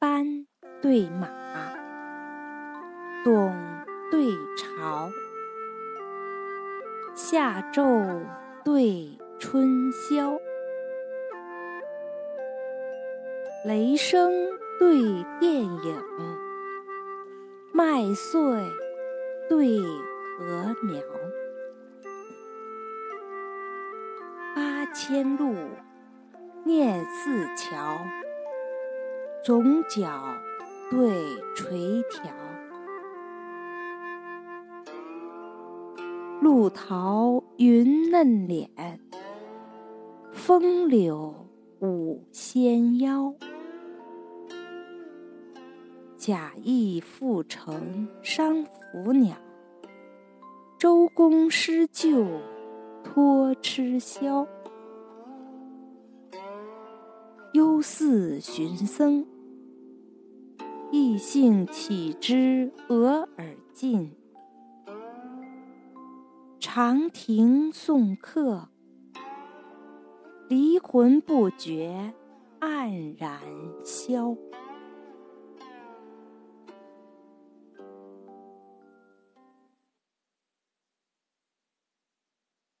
班对马，董对朝，夏昼对春宵，雷声对电影，麦穗对禾苗。八千路，念四桥。总角对垂条，露桃云嫩脸，风柳舞纤腰。贾谊复乘商服鸟，周公失救托鸱枭。忧寺寻僧，异性岂知俄而尽。长亭送客，离魂不觉黯然消。